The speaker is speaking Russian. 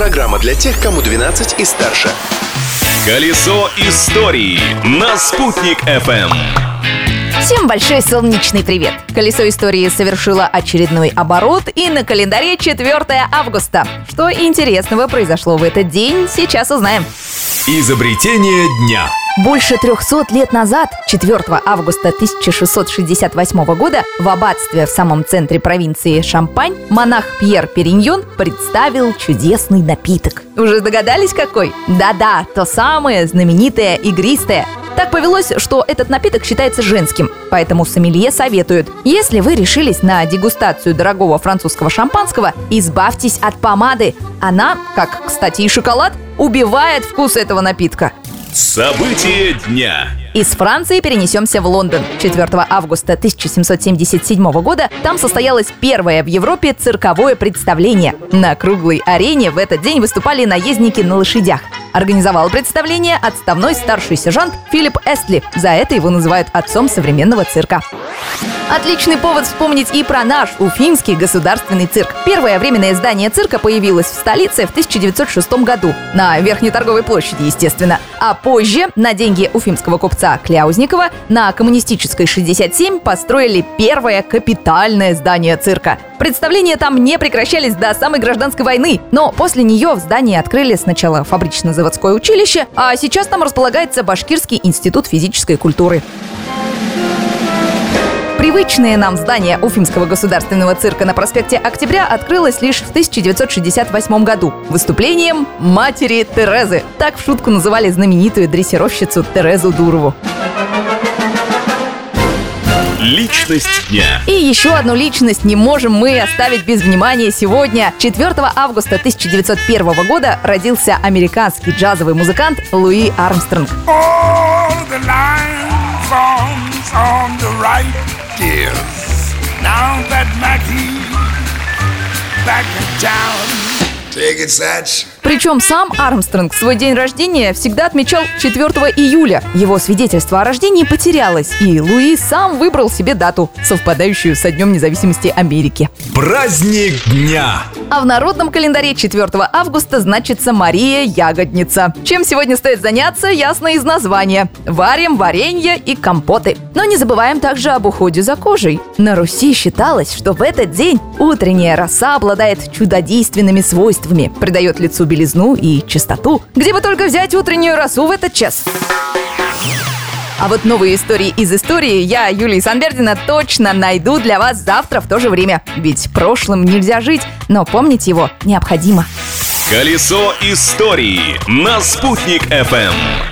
Программа для тех, кому 12 и старше. Колесо истории на «Спутник FM. Всем большой солнечный привет! Колесо истории совершило очередной оборот, и на календаре 4 августа. Что интересного произошло в этот день, сейчас узнаем. Изобретение дня. Больше 300 лет назад, 4 августа 1668 года, в аббатстве в самом центре провинции Шампань монах Пьер Периньон представил чудесный напиток. Уже догадались какой? Да-да, то самое знаменитое игристое. Так повелось, что этот напиток считается женским, поэтому сомелье советуют, если вы решились на дегустацию дорогого французского шампанского, избавьтесь от помады. Она, как, кстати, и шоколад, убивает вкус этого напитка. Событие дня. Из Франции перенесемся в Лондон. 4 августа 1777 года там состоялось первое в Европе цирковое представление. На круглой арене в этот день выступали наездники на лошадях. Организовал представление отставной старший сержант Филипп Эстли. За это его называют отцом современного цирка. Отличный повод вспомнить и про наш Уфимский государственный цирк. Первое временное здание цирка появилось в столице в 1906 году. На Верхней торговой площади, естественно. А позже на деньги уфимского купца Кляузникова на Коммунистической 67 построили первое капитальное здание цирка. Представления там не прекращались до самой гражданской войны, но после нее в здании открыли сначала фабрично-заводское училище, а сейчас там располагается Башкирский институт физической культуры. Привычное нам здание Уфимского государственного цирка на проспекте Октября открылось лишь в 1968 году выступлением матери Терезы. Так в шутку называли знаменитую дрессировщицу Терезу Дурову. Личность дня. И еще одну личность не можем мы оставить без внимания сегодня. 4 августа 1901 года родился американский джазовый музыкант Луи Армстронг. Take it, Satch. Причем сам Армстронг свой день рождения всегда отмечал 4 июля. Его свидетельство о рождении потерялось, и Луи сам выбрал себе дату, совпадающую со Днем независимости Америки. Праздник дня. А в народном календаре 4 августа значится Мария Ягодница. Чем сегодня стоит заняться, ясно из названия. Варим варенье и компоты. Но не забываем также об уходе за кожей. На Руси считалось, что в этот день утренняя роса обладает чудодейственными свойствами, придает лицу белизну и чистоту. Где бы только взять утреннюю росу в этот час? А вот новые истории из истории я, Юлия Санбердина, точно найду для вас завтра в то же время. Ведь прошлым нельзя жить, но помнить его необходимо. Колесо истории на «Спутник FM.